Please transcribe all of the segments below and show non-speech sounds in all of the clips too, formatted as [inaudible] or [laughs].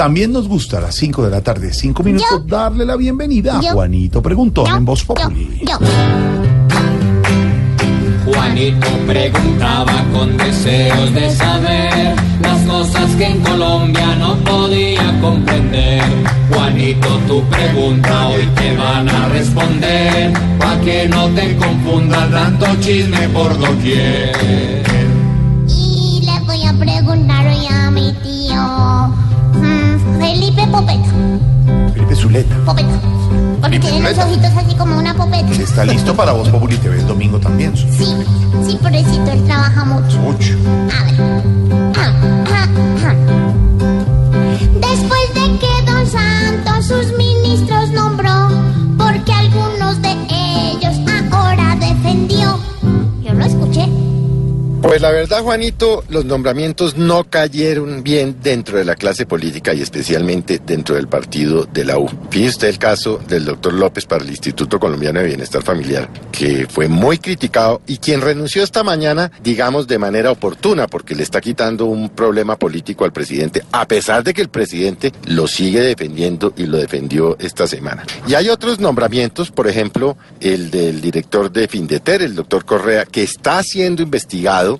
También nos gusta a las 5 de la tarde, 5 minutos, Yo. darle la bienvenida a. Juanito Preguntón Yo, en Voz Populi. yo. Juanito preguntaba con deseos de saber las cosas que en Colombia no podía comprender. Juanito, tu pregunta hoy te van a responder, pa' que no te confunda tanto chisme por doquier. Zuleta. Popeta. Porque tiene los ojitos así como una popeta. Está listo para Voz Populi TV el domingo también. Sí, sí, pobrecito, él trabaja mucho. Mucho. A ver. Pues la verdad, Juanito, los nombramientos no cayeron bien dentro de la clase política y especialmente dentro del partido de la U. Fíjese usted el caso del doctor López para el Instituto Colombiano de Bienestar Familiar, que fue muy criticado y quien renunció esta mañana, digamos, de manera oportuna, porque le está quitando un problema político al presidente, a pesar de que el presidente lo sigue defendiendo y lo defendió esta semana. Y hay otros nombramientos, por ejemplo, el del director de Findeter, el doctor Correa, que está siendo investigado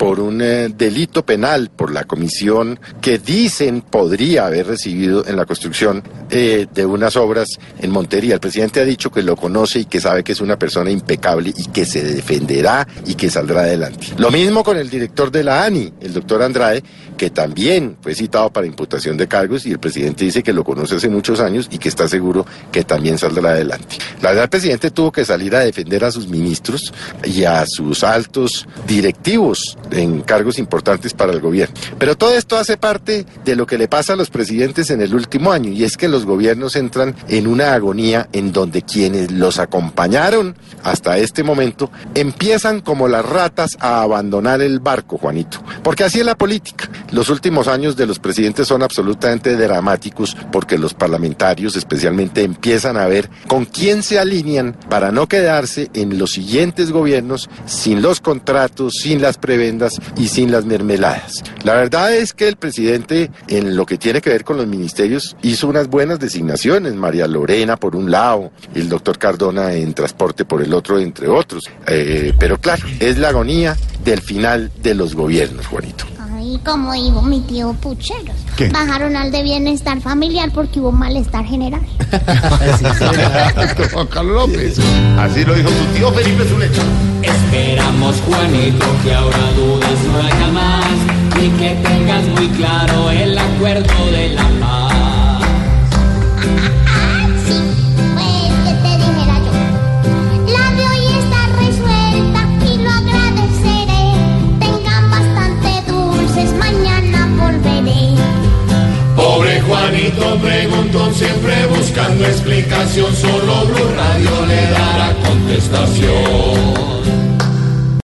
por un eh, delito penal por la comisión que dicen podría haber recibido en la construcción eh, de unas obras en Montería. El presidente ha dicho que lo conoce y que sabe que es una persona impecable y que se defenderá y que saldrá adelante. Lo mismo con el director de la ANI, el doctor Andrade, que también fue citado para imputación de cargos y el presidente dice que lo conoce hace muchos años y que está seguro que también saldrá adelante. La verdad, el presidente tuvo que salir a defender a sus ministros y a sus altos directivos en cargos importantes para el gobierno. Pero todo esto hace parte de lo que le pasa a los presidentes en el último año y es que los gobiernos entran en una agonía en donde quienes los acompañaron hasta este momento empiezan como las ratas a abandonar el barco, Juanito. Porque así es la política. Los últimos años de los presidentes son absolutamente dramáticos porque los parlamentarios especialmente empiezan a ver con quién se alinean para no quedarse en los siguientes gobiernos sin los contratos, sin las y sin las mermeladas. La verdad es que el presidente en lo que tiene que ver con los ministerios hizo unas buenas designaciones. María Lorena por un lado, el doctor Cardona en transporte por el otro, entre otros. Eh, pero claro, es la agonía del final de los gobiernos, Juanito. Ay, como dijo mi tío Pucheros. ¿Qué? Bajaron al de bienestar familiar porque hubo malestar general. [laughs] Juan [laughs] Carlos López. Así lo dijo su tío Felipe Zuleta. Esperamos, Juanito, que ahora dudas no haya más y que tengas muy claro el acuerdo de la paz. siempre buscando explicación, solo Blue Radio le dará contestación.